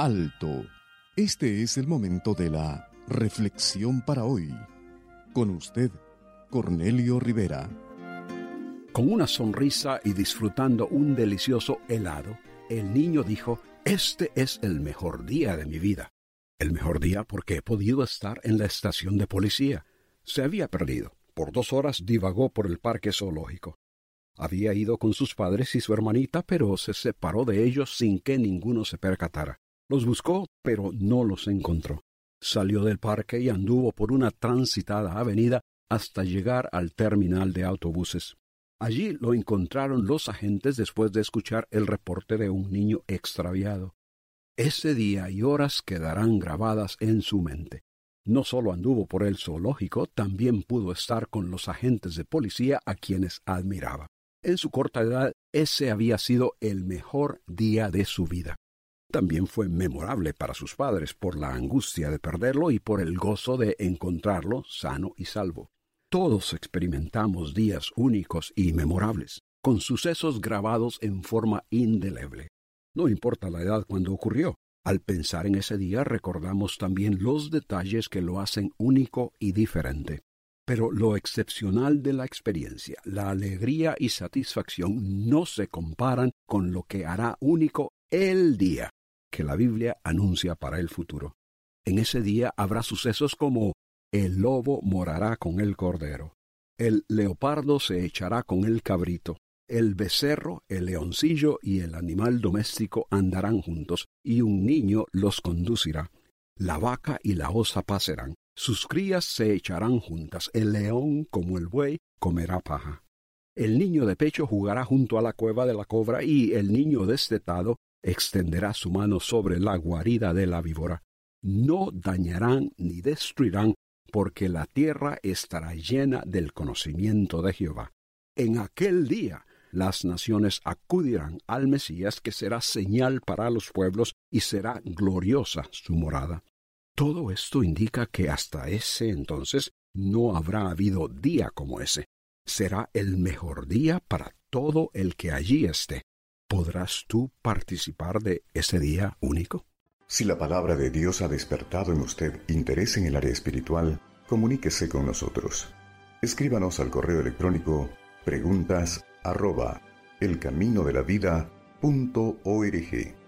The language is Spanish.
Alto. Este es el momento de la reflexión para hoy. Con usted, Cornelio Rivera. Con una sonrisa y disfrutando un delicioso helado, el niño dijo, Este es el mejor día de mi vida. El mejor día porque he podido estar en la estación de policía. Se había perdido. Por dos horas divagó por el parque zoológico. Había ido con sus padres y su hermanita, pero se separó de ellos sin que ninguno se percatara. Los buscó, pero no los encontró. Salió del parque y anduvo por una transitada avenida hasta llegar al terminal de autobuses. Allí lo encontraron los agentes después de escuchar el reporte de un niño extraviado. Ese día y horas quedarán grabadas en su mente. No solo anduvo por el zoológico, también pudo estar con los agentes de policía a quienes admiraba. En su corta edad, ese había sido el mejor día de su vida. También fue memorable para sus padres por la angustia de perderlo y por el gozo de encontrarlo sano y salvo. Todos experimentamos días únicos y memorables, con sucesos grabados en forma indeleble. No importa la edad cuando ocurrió, al pensar en ese día recordamos también los detalles que lo hacen único y diferente. Pero lo excepcional de la experiencia, la alegría y satisfacción no se comparan con lo que hará único el día que la Biblia anuncia para el futuro. En ese día habrá sucesos como el lobo morará con el cordero, el leopardo se echará con el cabrito, el becerro, el leoncillo y el animal doméstico andarán juntos, y un niño los conducirá. La vaca y la osa pasarán, sus crías se echarán juntas, el león, como el buey, comerá paja. El niño de pecho jugará junto a la cueva de la cobra, y el niño destetado extenderá su mano sobre la guarida de la víbora. No dañarán ni destruirán, porque la tierra estará llena del conocimiento de Jehová. En aquel día las naciones acudirán al Mesías, que será señal para los pueblos y será gloriosa su morada. Todo esto indica que hasta ese entonces no habrá habido día como ese. Será el mejor día para todo el que allí esté. ¿Podrás tú participar de ese día único? Si la palabra de Dios ha despertado en usted interés en el área espiritual, comuníquese con nosotros. Escríbanos al correo electrónico preguntas arroba elcaminodelavida.org.